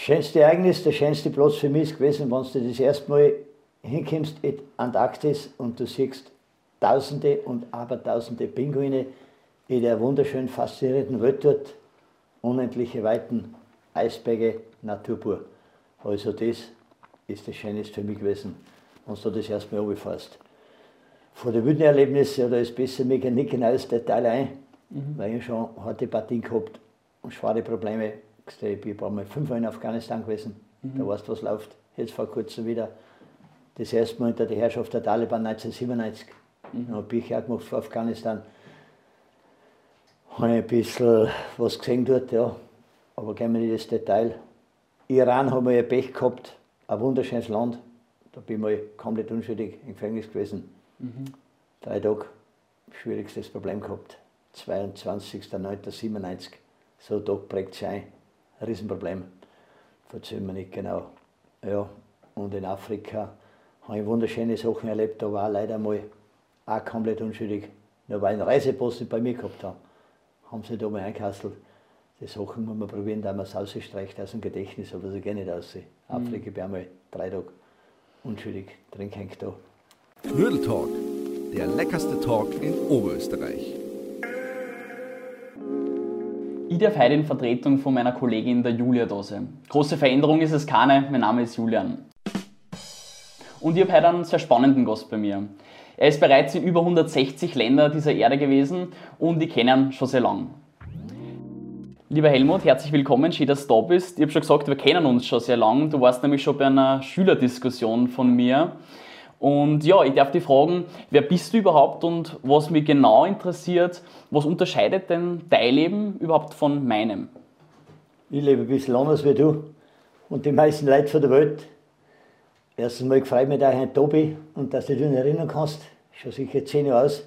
schönste Ereignis, der schönste Platz für mich ist gewesen, wenn du das erste Mal hinkommst in Antarktis und du siehst Tausende und Abertausende Pinguine in der wunderschön faszinierenden Welt dort, unendliche Weiten, Eisberge, Natur pur. Also das ist das Schönste für mich gewesen, wenn du das erste Mal runterfährst. Vor den wilden Erlebnissen, da ist besser, mir nicht genau das Detail ein, mhm. weil ich schon harte Partien gehabt und schwere Probleme. Ich bin ein paar Mal fünfmal in Afghanistan gewesen, mhm. da weißt du, was läuft. Jetzt vor kurzem wieder das erste Mal unter der Herrschaft der Taliban 1997. Mhm. Da habe ich auch gemacht für Afghanistan. Habe ich ein bisschen was gesehen dort, ja. Aber gehen wir nicht ins Detail. Iran haben wir ja Pech gehabt, ein wunderschönes Land. Da bin ich mal komplett unschuldig im Gefängnis gewesen. Mhm. Drei Tage, schwierigstes Problem gehabt. 22.09.97. So ein Tag prägt sich ein. Ein Riesenproblem. Verzeihen wir nicht genau. Ja, und in Afrika habe ich wunderschöne Sachen erlebt. Da war leider mal auch komplett unschuldig. Nur weil ein Reisepost bei mir gehabt haben, haben sie da mal eingekastelt. Die Sachen muss man probieren, da man es rausstreicht aus dem Gedächtnis, aber so gerne nicht aussehen. Mhm. Afrika bin einmal drei Tage unschuldig drin hängt da. Knödeltalk, der leckerste Talk in Oberösterreich. Ich darf heute in Vertretung von meiner Kollegin der Julia da sein. Große Veränderung ist es keine, mein Name ist Julian. Und ich habe heute einen sehr spannenden Gast bei mir. Er ist bereits in über 160 Ländern dieser Erde gewesen und ich kenne ihn schon sehr lange. Lieber Helmut, herzlich willkommen, schön, dass du da bist. Ich habe schon gesagt, wir kennen uns schon sehr lange. Du warst nämlich schon bei einer Schülerdiskussion von mir. Und ja, ich darf dich fragen, wer bist du überhaupt und was mich genau interessiert, was unterscheidet denn dein Leben überhaupt von meinem? Ich lebe ein bisschen anders wie du und die meisten Leute von der Welt. Erstens mal gefreut mich, dass ich heute da bin und dass du dich erinnern kannst. Schon sicher zehn Jahre aus.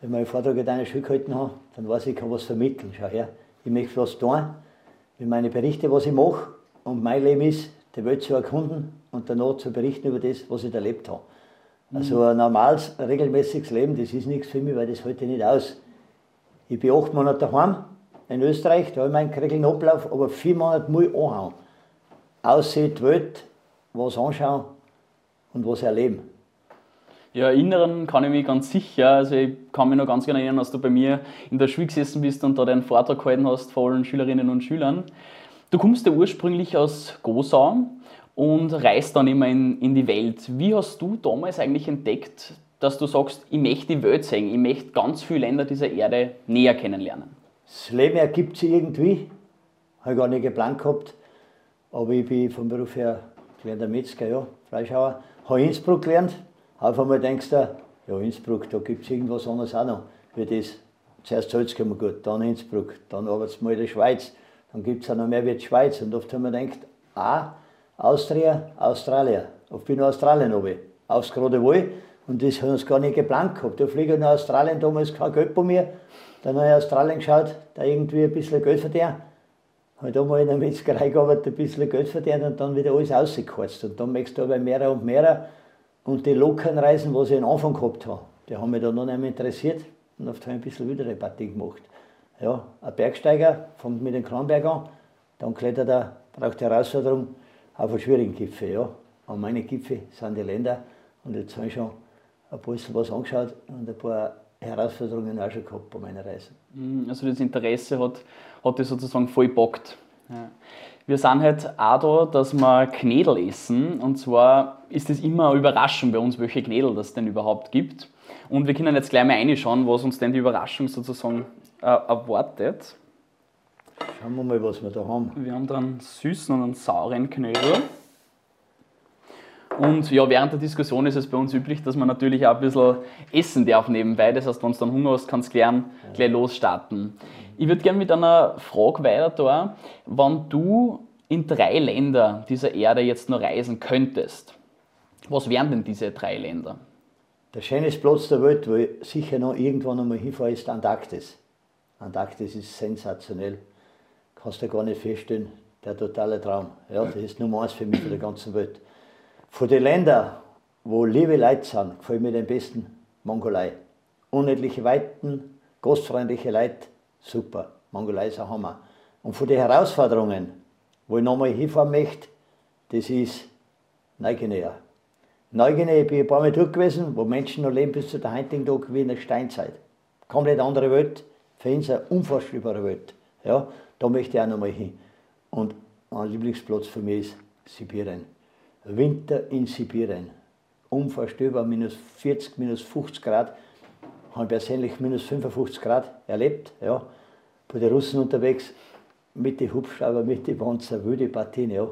Wenn ich einen Vortrag in deiner Schule gehalten habe, dann weiß ich, ich kann was vermitteln. Schau her, ich möchte was tun, mit meinen Berichten, was ich mache. Und mein Leben ist, die Welt zu erkunden und danach zu berichten über das, was ich erlebt habe. Also ein normales, regelmäßiges Leben, das ist nichts für mich, weil das halte ich nicht aus. Ich bin acht Monate daheim in Österreich, da habe ich meinen geregelten Ablauf, aber vier Monate muss ich anhauen. Aussehen, die Welt, was anschauen und was erleben. Ja, erinnern kann ich mich ganz sicher. Also ich kann mich noch ganz genau erinnern, dass du bei mir in der Schule gesessen bist und da deinen Vortrag gehalten hast vor allen Schülerinnen und Schülern. Du kommst ja ursprünglich aus Gosau und reist dann immer in, in die Welt. Wie hast du damals eigentlich entdeckt, dass du sagst, ich möchte die Welt sehen, ich möchte ganz viele Länder dieser Erde näher kennenlernen? Das Leben ergibt sich irgendwie. Habe ich gar nicht geplant gehabt. Aber ich bin vom Beruf her gelernter Metzger, ja, Fleischhauer. Habe Innsbruck gelernt. Auf einmal denkst du, ja, Innsbruck, da gibt es irgendwas anderes auch noch. Wie das. Zuerst Salzkammer gut, dann Innsbruck, dann arbeitest du mal in der Schweiz, dann gibt es auch noch mehr wie die Schweiz. Und oft haben wir gedacht, ah, Austria, Australien. Oft bin ich Australien runter. Aufs gerade wohl. Und das haben wir gar nicht geplant gehabt. Da fliege ich nach Australien, damals kein Geld bei mir. Dann habe ich Australien geschaut, da irgendwie ein bisschen Geld verdient habe da mal in der Metzgerei gearbeitet, ein bisschen Geld verdient und dann wieder alles rausgekürzt. Und dann möchtest du aber mehr und mehr. Und die lockeren Reisen, was ich am Anfang gehabt habe, die haben mich dann noch nicht mehr interessiert. Und oft habe ich ein bisschen wieder eine Partie gemacht. Ja, ein Bergsteiger fängt mit dem Kranberg an, dann klettert er, braucht die Herausforderung auf einen schwierigen Gipfel. Ja. An meine Gipfel sind die Länder und jetzt habe ich schon ein bisschen was angeschaut und ein paar Herausforderungen auch schon gehabt bei meiner Reise. Mhm, also das Interesse hat, hat dich sozusagen voll bockt. Ja. Wir sind halt auch da, dass wir Knädel essen. Und zwar ist es immer eine Überraschung bei uns, welche Knädel das denn überhaupt gibt. Und wir können jetzt gleich mal reinschauen, was uns denn die Überraschung sozusagen äh, erwartet. Schauen wir mal, was wir da haben. Wir haben da einen süßen und einen sauren Knödel. Und ja, während der Diskussion ist es bei uns üblich, dass man natürlich auch ein bisschen essen darf nebenbei. Das heißt, wenn du dann Hunger hast, kannst du gern gleich losstarten. Ich würde gerne mit einer Frage weiter da. Wenn du in drei Länder dieser Erde jetzt nur reisen könntest, was wären denn diese drei Länder? Der schönste Platz der Welt, wo ich sicher noch irgendwann einmal hinfahre, ist Antarktis. Antarktis ist sensationell. Kannst du gar nicht feststellen, der totale Traum. Ja, das ist Nummer eins für mich für der ganzen Welt. Von den Ländern, wo liebe Leute sind, gefällt mir den besten Mongolei. Unendliche Weiten, gastfreundliche Leute, super. Mongolei ist ein Hammer. Und von den Herausforderungen, wo ich nochmal hinfahren möchte, das ist Neuguinea. Neuguinea bin ich ein paar Mal dort gewesen, wo Menschen noch leben bis zu der heutigen Tag wie in der Steinzeit. Komplett andere Welt, für uns eine unvorstellbare Welt. Ja, da möchte ich auch nochmal hin. Und ein Lieblingsplatz für mich ist Sibirien. Winter in Sibirien. Unvorstellbar, minus 40, minus 50 Grad. Habe persönlich minus 55 Grad erlebt. Ja. Bei den Russen unterwegs, mit den Hubschrauber, mit den Panzer, wilde Partien. Ja.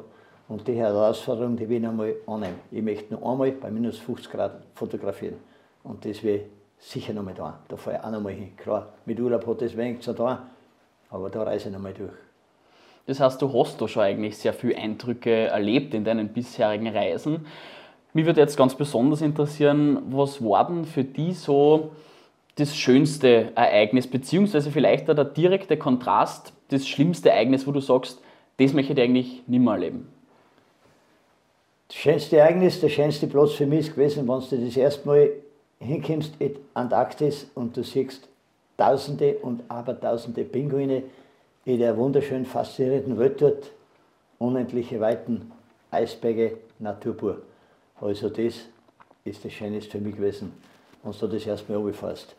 Und die Herausforderung, die will ich einmal annehmen. Ich möchte noch einmal bei minus 50 Grad fotografieren. Und das will ich sicher noch mal da. Da fahre ich auch noch mal hin. Klar, mit Urlaub hat das wenig zu tun, aber da reise ich noch mal durch. Das heißt, du hast da schon eigentlich sehr viele Eindrücke erlebt in deinen bisherigen Reisen. Mich würde jetzt ganz besonders interessieren, was war denn für dich so das schönste Ereignis, beziehungsweise vielleicht auch der direkte Kontrast, das schlimmste Ereignis, wo du sagst, das möchte ich eigentlich nicht mehr erleben? Das schönste Ereignis, der schönste Platz für mich ist gewesen, wenn du das erste Mal hinkommst in Antarktis und du siehst Tausende und Abertausende Pinguine in der wunderschön faszinierenden Welt dort, unendliche Weiten, Eisberge, Natur pur. Also das ist das Schönste für mich gewesen, wenn du das erste Mal runterfährst.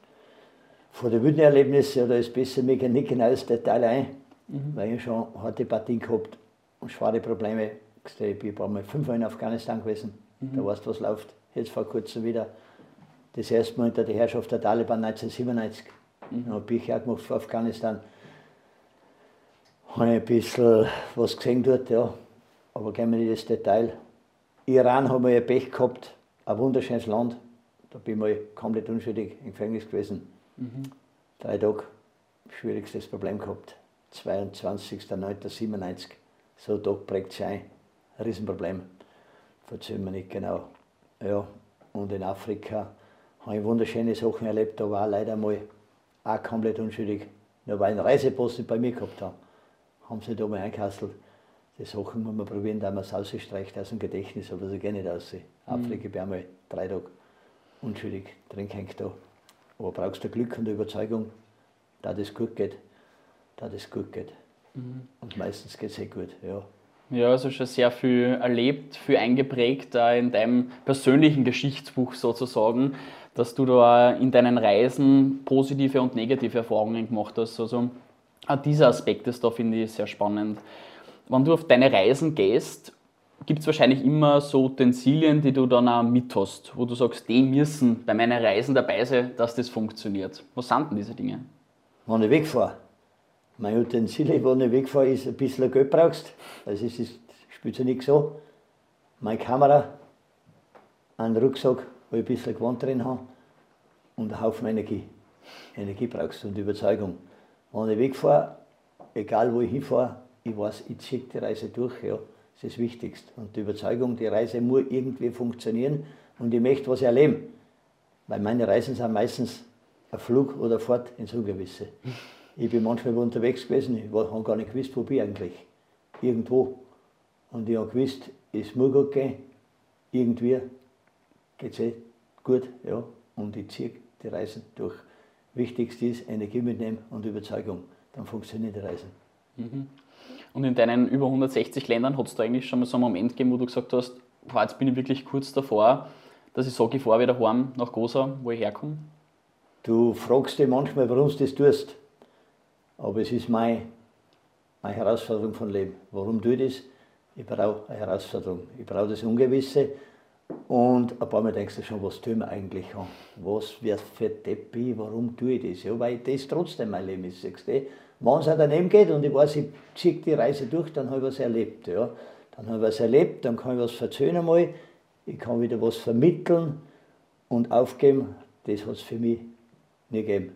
Vor den wilden Erlebnissen, da ist besser, mir nicht genau das Detail ein, mhm. weil ich schon harte Partien gehabt und schwere Probleme ich bin ein paar Mal fünfmal in Afghanistan gewesen. Mhm. Da weißt du, was läuft. Jetzt vor kurzem wieder. Das erste Mal unter der Herrschaft der Taliban 1997. Mhm. Da habe ich auch gemacht für Afghanistan. Habe ich ein bisschen was gesehen dort, ja. Aber gehen wir nicht ins Detail. Iran haben wir ja Pech gehabt. Ein wunderschönes Land. Da bin ich komplett unschuldig im Gefängnis gewesen. Mhm. Drei Tage. Schwierigstes Problem gehabt. 22.09.97. So ein Tag prägt sich ein Riesenproblem. Verzeihen wir nicht genau. Ja, und in Afrika habe ich wunderschöne Sachen erlebt, da war leider mal auch komplett unschuldig. Nur weil ein Reisepost bei mir gehabt haben, haben sie da mal eingekastelt. Die Sachen muss man probieren, da man es rausstreicht aus dem Gedächtnis, aber so gerne nicht aussehen. Mhm. Afrika bin einmal drei Tage unschuldig drin hängt da. Aber brauchst du Glück und Überzeugung, da das gut geht, da das gut geht. Mhm. Und meistens geht es eh gut, ja. Ja, also schon sehr viel erlebt, viel eingeprägt da in deinem persönlichen Geschichtsbuch sozusagen, dass du da in deinen Reisen positive und negative Erfahrungen gemacht hast. Also auch dieser Aspekt ist da, finde ich, sehr spannend. Wenn du auf deine Reisen gehst, gibt es wahrscheinlich immer so Utensilien, die du dann auch mit hast, wo du sagst, die müssen bei meinen Reisen dabei sein, dass das funktioniert. Was sind denn diese Dinge? Wenn ich wegfahre, mein Utensil, wo ich wegfahre, ist ein bisschen Geld brauchst. Also es ist, spielt ja nicht so. Meine Kamera, einen Rucksack, wo ich ein bisschen Gewand drin habe und einen Haufen Energie. Energie brauchst du und Überzeugung. Wenn ich wegfahre, egal wo ich hinfahre, ich weiß, ich ziehe die Reise durch, ja, das ist das Wichtigste. Und die Überzeugung, die Reise muss irgendwie funktionieren und ich möchte was erleben. Weil meine Reisen sind meistens ein Flug oder Fahrt ins Ungewisse. Ich bin manchmal unterwegs gewesen, ich habe gar nicht gewusst, wo bin ich eigentlich. Irgendwo. Und ich habe gewusst, es muss gut gehen. Irgendwie geht es eh gut. Ja. Und ich ziehe die Reisen durch. Wichtigste ist Energie mitnehmen und Überzeugung. Dann funktioniert die Reise. Mhm. Und in deinen über 160 Ländern hat es da eigentlich schon mal so einen Moment gegeben, wo du gesagt hast, jetzt bin ich wirklich kurz davor, dass ich sage, ich fahre wieder heim nach Gosa, wo ich herkomme? Du fragst dich manchmal, warum du das tust. Aber es ist meine, meine Herausforderung von Leben. Warum tue ich das? Ich brauche eine Herausforderung. Ich brauche das Ungewisse. Und ein paar Mal denkst du schon, was tun wir eigentlich? Was wird für Deppi? Warum tue ich das? Ja, weil das trotzdem mein Leben ist. Wenn es auch daneben geht und ich weiß, ich ziehe die Reise durch, dann habe ich was erlebt. Ja. Dann habe ich was erlebt, dann kann ich was verzögern mal, ich kann wieder was vermitteln und aufgeben. Das hat es für mich nie gegeben.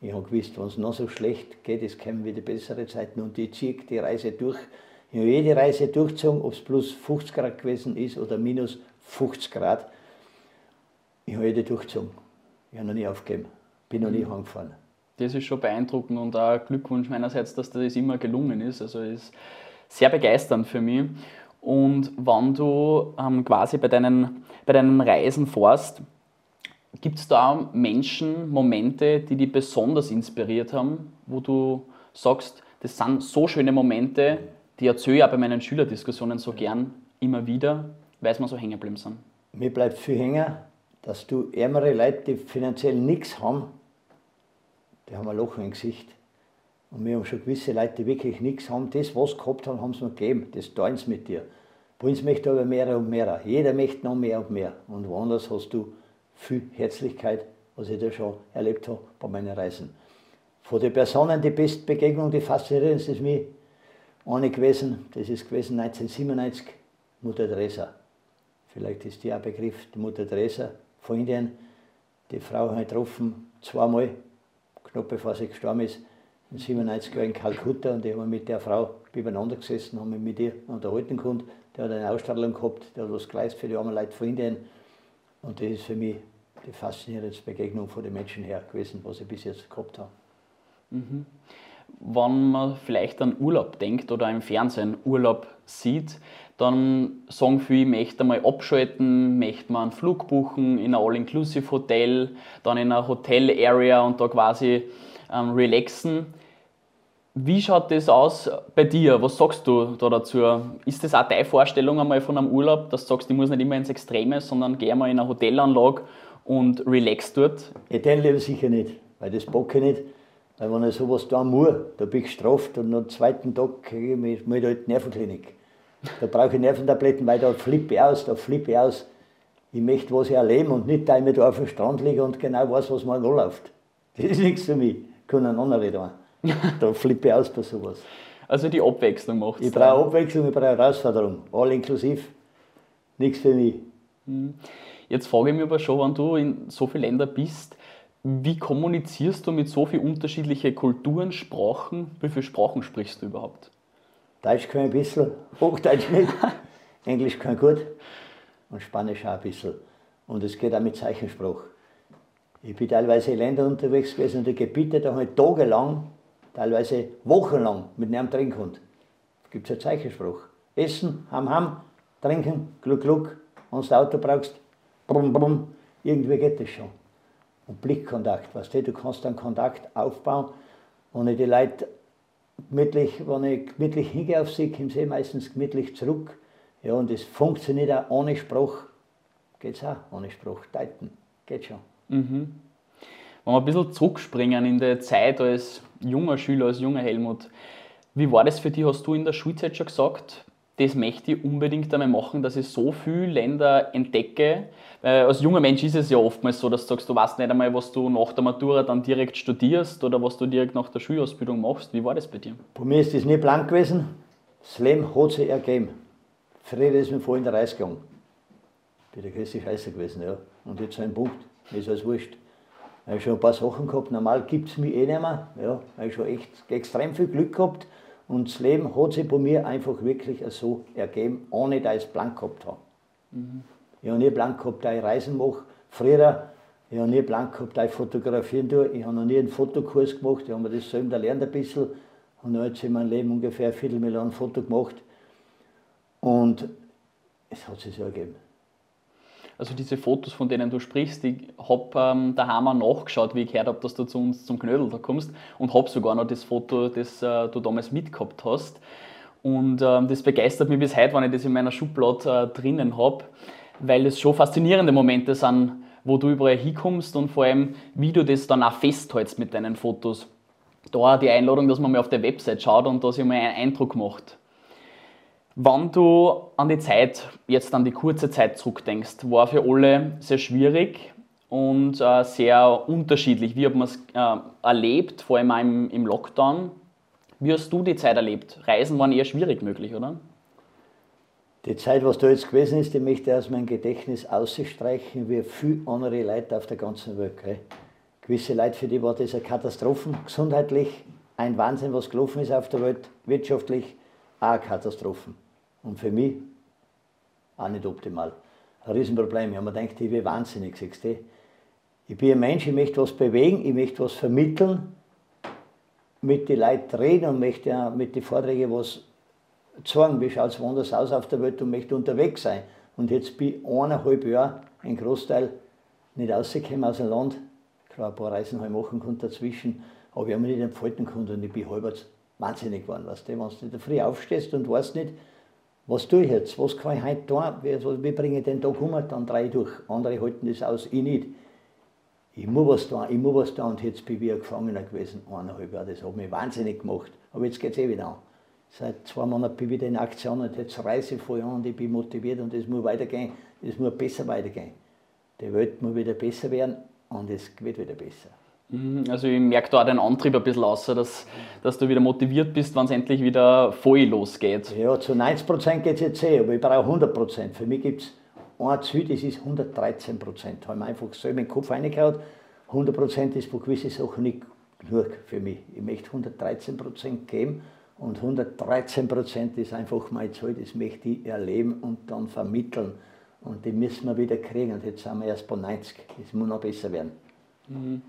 Ich habe gewusst, wenn es noch so schlecht geht, es kommen wieder bessere Zeiten und ich ziehe die Reise durch. Ich habe jede Reise durchgezogen, ob es plus 50 Grad gewesen ist oder minus 50 Grad. Ich habe jede durchgezogen. Ich habe noch nie aufgegeben. Bin noch nie mhm. heimgefahren. Das ist schon beeindruckend und auch Glückwunsch meinerseits, dass das immer gelungen ist. Also ist sehr begeisternd für mich. Und wenn du ähm, quasi bei deinen, bei deinen Reisen fährst, Gibt es da Menschen, Momente, die dich besonders inspiriert haben, wo du sagst, das sind so schöne Momente, die erzähle ich auch bei meinen Schülerdiskussionen so gern immer wieder, weil mir so hängen geblieben sind. Mir bleibt viel hängen, dass du ärmere Leute, die finanziell nichts haben, die haben ein Loch im Gesicht. Und wir haben schon gewisse Leute, die wirklich nichts haben. Das, was sie gehabt haben, haben sie noch gegeben. Das teilen sie mit dir. Bei uns möchte aber mehr und mehr. Jeder möchte noch mehr und mehr. Und woanders hast du viel Herzlichkeit, was ich da schon erlebt habe bei meinen Reisen. Von den Personen die beste Begegnung, die faszinierendste ist mir eine gewesen, das ist gewesen 1997, Mutter Teresa. Vielleicht ist die auch Begriff, die Mutter Teresa von Indien. Die Frau habe ich getroffen, zweimal, knapp bevor sie gestorben ist, in 97 Jahren in Kalkutta und ich habe mit der Frau beieinander gesessen, haben mich mit ihr unterhalten können. Der hat eine Ausstrahlung gehabt, der hat was geleistet für die armen Leute von Indien. Und das ist für mich die faszinierendste Begegnung von den Menschen her gewesen, was ich bis jetzt gehabt habe. Mhm. Wenn man vielleicht an Urlaub denkt oder im Fernsehen Urlaub sieht, dann sagen viele, ich möchte mal abschalten, möchte mal einen Flug buchen in ein All-Inclusive-Hotel, dann in einer Hotel-Area und da quasi ähm, relaxen. Wie schaut das aus bei dir? Was sagst du da dazu? Ist das auch deine Vorstellung einmal von einem Urlaub, dass du sagst, ich muss nicht immer ins Extreme, sondern gehe mal in eine Hotelanlage und relax dort? Den lebe sicher nicht, weil das bocke ich nicht. Weil wenn ich sowas tun muss, da bin ich gestraft und am zweiten Tag kriege ich mich mit halt Nervenklinik. Da brauche ich Nerventabletten, weil da flippe ich aus, da flippe ich aus. Ich möchte was erleben und nicht, dass ich da auf dem Strand liege und genau weiß, was morgen anläuft. Das ist nichts für mich. Können andere da. Da flippe ich aus bei sowas. Also die Abwechslung macht Ich brauche Abwechslung, ich brauche Herausforderung. All inklusiv. Nichts für mich. Hm. Jetzt frage ich mich aber schon, wenn du in so vielen Ländern bist, wie kommunizierst du mit so vielen unterschiedlichen Kulturen, Sprachen? Wie viele Sprachen sprichst du überhaupt? Deutsch kann ich ein bisschen, Hochdeutsch nicht. Englisch kann ich gut und Spanisch auch ein bisschen. Und es geht auch mit Zeichensprache. Ich bin teilweise in Ländern unterwegs gewesen und die Gebiete, da habe ich tagelang, teilweise wochenlang mit einem können. Da gibt es einen Zeichenspruch. Essen, ham, ham, trinken, gluck, gluck. Wenn du Auto brauchst, brumm, brumm, irgendwie geht das schon. Und Blickkontakt, weißt du, du kannst einen Kontakt aufbauen, ich die Leute gemütlich, wenn ich gemütlich hingehe auf sie, kommen sie meistens gemütlich zurück. Ja, und es funktioniert auch ohne Spruch. Geht es auch ohne Spruch. Deuten, geht schon. Mhm. Wenn wir ein bisschen zurückspringen in der Zeit als junger Schüler, als junger Helmut, wie war das für dich? Hast du in der Schulzeit schon gesagt, das möchte ich unbedingt einmal machen, dass ich so viele Länder entdecke? Weil als junger Mensch ist es ja oftmals so, dass du sagst, du weißt nicht einmal, was du nach der Matura dann direkt studierst oder was du direkt nach der Schulausbildung machst. Wie war das bei dir? Bei mir ist das nie blank gewesen. Das hat sich ergeben. Früher ist mir voll in der Reis gegangen. Bin der größte Scheiße gewesen, ja. Und jetzt ein Punkt. Mir ist alles wurscht. Ich habe schon ein paar Sachen gehabt. Normal gibt es mich eh nicht mehr. Ja, ich habe schon echt extrem viel Glück gehabt. Und das Leben hat sich bei mir einfach wirklich so ergeben, ohne dass ich es blank gehabt habe. Mhm. Ich habe nie blank gehabt, dass ich Reisen mache. Früher, ich habe nie blank gehabt, dass ich fotografieren tue. Ich habe noch nie einen Fotokurs gemacht. Ich habe mir das selber gelernt ein bisschen. Und habe jetzt in meinem Leben ungefähr eine Viertelmillion Foto gemacht. Und es hat sich so ergeben. Also diese Fotos, von denen du sprichst, ich habe ähm, daheim auch nachgeschaut, wie ich gehört habe, dass du zu uns zum Knödel da kommst und habe sogar noch das Foto, das äh, du damals mitgehabt hast. Und ähm, das begeistert mich bis heute, wenn ich das in meiner Schublade äh, drinnen habe, weil es schon faszinierende Momente sind, wo du überall hinkommst und vor allem, wie du das dann auch festhältst mit deinen Fotos. Da die Einladung, dass man mal auf der Website schaut und da sich mal einen Eindruck macht. Wenn du an die Zeit, jetzt an die kurze Zeit zurückdenkst, war für alle sehr schwierig und äh, sehr unterschiedlich. Wie hat man es äh, erlebt, vor allem im, im Lockdown? Wie hast du die Zeit erlebt? Reisen waren eher schwierig möglich, oder? Die Zeit, was da jetzt gewesen ist, die möchte ich aus meinem Gedächtnis ausstreichen, wie viele andere Leute auf der ganzen Welt. Gell? Gewisse Leute, für die war das eine Katastrophe, gesundheitlich, ein Wahnsinn, was gelaufen ist auf der Welt, wirtschaftlich, auch eine Katastrophe. Und für mich auch nicht optimal. Ein Riesenproblem. Ich habe mir gedacht, ich bin wahnsinnig, siehst du. Ich bin ein Mensch, ich möchte was bewegen, ich möchte was vermitteln, mit den Leuten reden und möchte ja mit den Vorträgen was zeigen, wie schaut es woanders aus auf der Welt und möchte unterwegs sein. Und jetzt bin ich eineinhalb Jahre, ein Großteil, nicht rausgekommen aus dem Land. Klar, ein paar Reisen habe ich machen können dazwischen, aber ich habe mich nicht entfalten können und ich bin halber wahnsinnig geworden. Weißt du? Wenn du in der Früh aufstehst und weißt nicht, was tue ich jetzt, was kann ich heute tun, wie, bringe ich den Tag um, dann drehe ich durch. Andere halten das aus, ich nicht. Ich muss was tun, ich muss was tun und jetzt bin ich ein Gefangener gewesen, eineinhalb Jahre. Das hat mich wahnsinnig gemacht. Aber jetzt geht es eh wieder an. Seit zwei Monaten bin ich wieder in Aktion und jetzt reise ich voll an und ich bin motiviert und es muss weitergehen, es muss besser weitergehen. Die Welt muss wieder besser werden und es wird wieder besser. Mhm, also ich merke da auch deinen Antrieb ein bisschen aus, dass, dass du wieder motiviert bist, wenn es endlich wieder voll losgeht. Ja, zu 90 Prozent geht es jetzt eh, aber ich brauche 100 Prozent. Für mich gibt es ein Ziel, das ist 113 Prozent. Habe ich mir einfach so in den Kopf reingehauen. 100 Prozent ist für gewisse Sachen nicht genug für mich. Ich möchte 113 Prozent geben und 113 Prozent ist einfach mein Ziel, das möchte ich erleben und dann vermitteln. Und die müssen wir wieder kriegen. Und jetzt sind wir erst bei 90. Das muss noch besser werden. Mhm.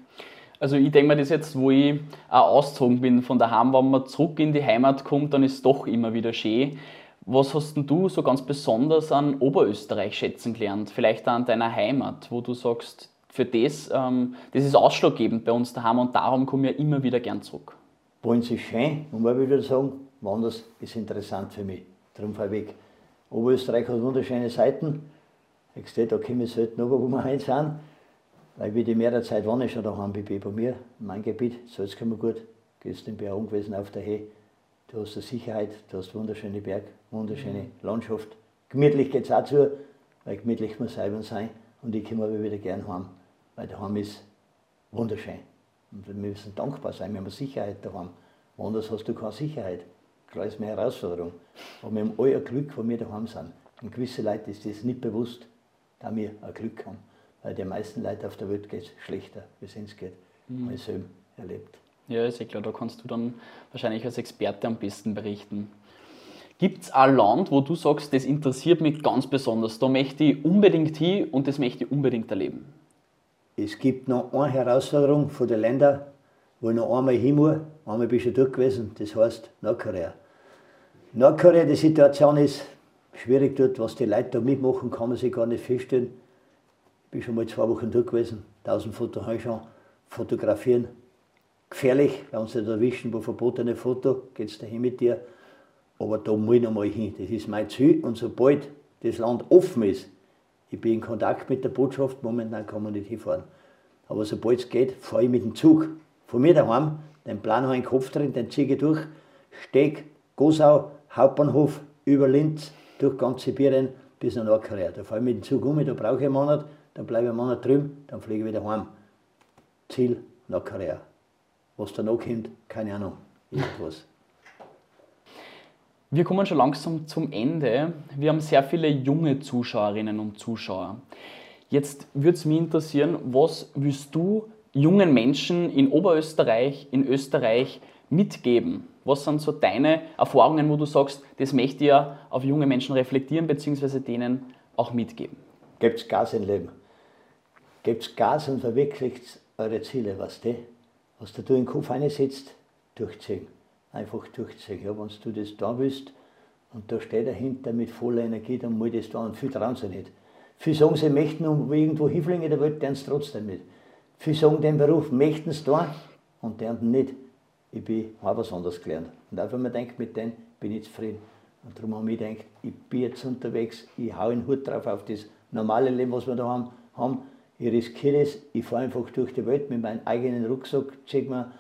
Also ich denke mir das jetzt, wo ich auch ausgezogen bin von daheim, wenn man zurück in die Heimat kommt, dann ist es doch immer wieder schön. Was hast denn du so ganz besonders an Oberösterreich schätzen gelernt? Vielleicht auch an deiner Heimat, wo du sagst, für das, ähm, das ist ausschlaggebend bei uns daheim und darum komme ich immer wieder gern zurück. Uns ist schön, und man würde sagen, woanders ist interessant für mich. Darum fahre ich weg. Oberösterreich hat wunderschöne Seiten. Ich sehe, da kommen wir selten runter, wo wir heute sind. Weil wir die mehrere Zeit waren ich schon daheim bei bei mir, in meinem Gebiet, Salzkammergut, gehst in Bergen gewesen auf der Höhe. Du hast eine Sicherheit, du hast wunderschöne Berg, wunderschöne mhm. Landschaft. Gemütlich geht es auch zu, weil gemütlich muss selber sein. Und ich komme aber wieder gern heim, weil daheim ist wunderschön. Und wir müssen dankbar sein, wir haben Sicherheit daheim. Woanders hast du keine Sicherheit. Klar ist mehr Herausforderung. Aber wir haben alle ein Glück, wo wir daheim sind. Und gewisse Leute ist das nicht bewusst, da wir ein Glück haben. Weil die meisten Leute auf der Welt geht es schlechter, wie es uns geht. Mhm. Mal selber erlebt. Ja, ist eh klar, da kannst du dann wahrscheinlich als Experte am besten berichten. Gibt es ein Land, wo du sagst, das interessiert mich ganz besonders, da möchte ich unbedingt hin und das möchte ich unbedingt erleben? Es gibt noch eine Herausforderung von den Ländern, wo ich noch einmal hin muss. Einmal bin ich schon dort gewesen, das heißt Nordkorea. Nordkorea, die Situation ist schwierig dort, was die Leute da mitmachen, kann man sich gar nicht feststellen. Bin schon mal zwei Wochen dort gewesen, 1000 Fotos habe ich schon. Fotografieren, gefährlich, wenn sie da erwischen, wo verbotene Foto, geht es dahin mit dir. Aber da muss ich noch mal hin, das ist mein Ziel. Und sobald das Land offen ist, ich bin in Kontakt mit der Botschaft, momentan kann man nicht hinfahren. Aber sobald es geht, fahre ich mit dem Zug von mir daheim, den Plan habe ich im Kopf drin, den ziehe ich durch, Steg, Gosau, Hauptbahnhof, über Linz, durch ganz Sibirien bis nach Nordkorea. Da fahre ich mit dem Zug um, da brauche ich einen Monat, dann bleibe ich einen Monat drüben, dann fliege ich wieder heim. Ziel Nordkorea. Was da noch kommt, keine Ahnung. Irgendwas. Wir kommen schon langsam zum Ende. Wir haben sehr viele junge Zuschauerinnen und Zuschauer. Jetzt würde es mich interessieren, was willst du jungen Menschen in Oberösterreich, in Österreich mitgeben? Was sind so deine Erfahrungen, wo du sagst, das möchte ich ja auf junge Menschen reflektieren bzw. denen auch mitgeben? Gebt Gas im Leben. Gebt Gas und verwirklicht eure Ziele, was du, was du in den Kopf einsetzt, durchziehen einfach durchziehen. Ja, wenn du das da willst und da steht dahinter mit voller Energie, dann muss das da und viele trauen sie nicht. Viele sagen, sie möchten irgendwo hinfliegen in der Welt, deren es trotzdem nicht. Viele sagen den Beruf, möchten es da und deren nicht. Ich bin, habe was anderes gelernt. Und einfach man denkt, mit denen bin ich zufrieden. Und darum habe ich gedacht, ich bin jetzt unterwegs, ich hau den Hut drauf auf das normale Leben, was wir da haben. haben. Ich riskiere es, ich fahre einfach durch die Welt mit meinem eigenen Rucksack, zeig mir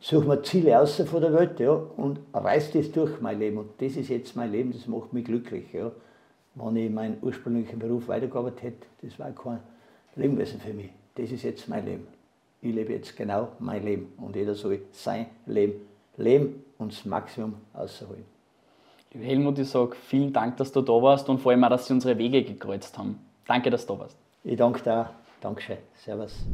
suche mir Ziele aus von der Welt ja, und reiße das durch mein Leben. Und das ist jetzt mein Leben, das macht mich glücklich. Ja. Wenn ich meinen ursprünglichen Beruf weitergearbeitet hätte, das war kein Leben gewesen für mich. Das ist jetzt mein Leben. Ich lebe jetzt genau mein Leben und jeder soll sein Leben leben und das Maximum ausholen. Lieber Helmut, ich sage vielen Dank, dass du da warst und vor allem auch, dass Sie unsere Wege gekreuzt haben. Danke, dass du da warst. Ich danke dir. Dankeschön. Servus.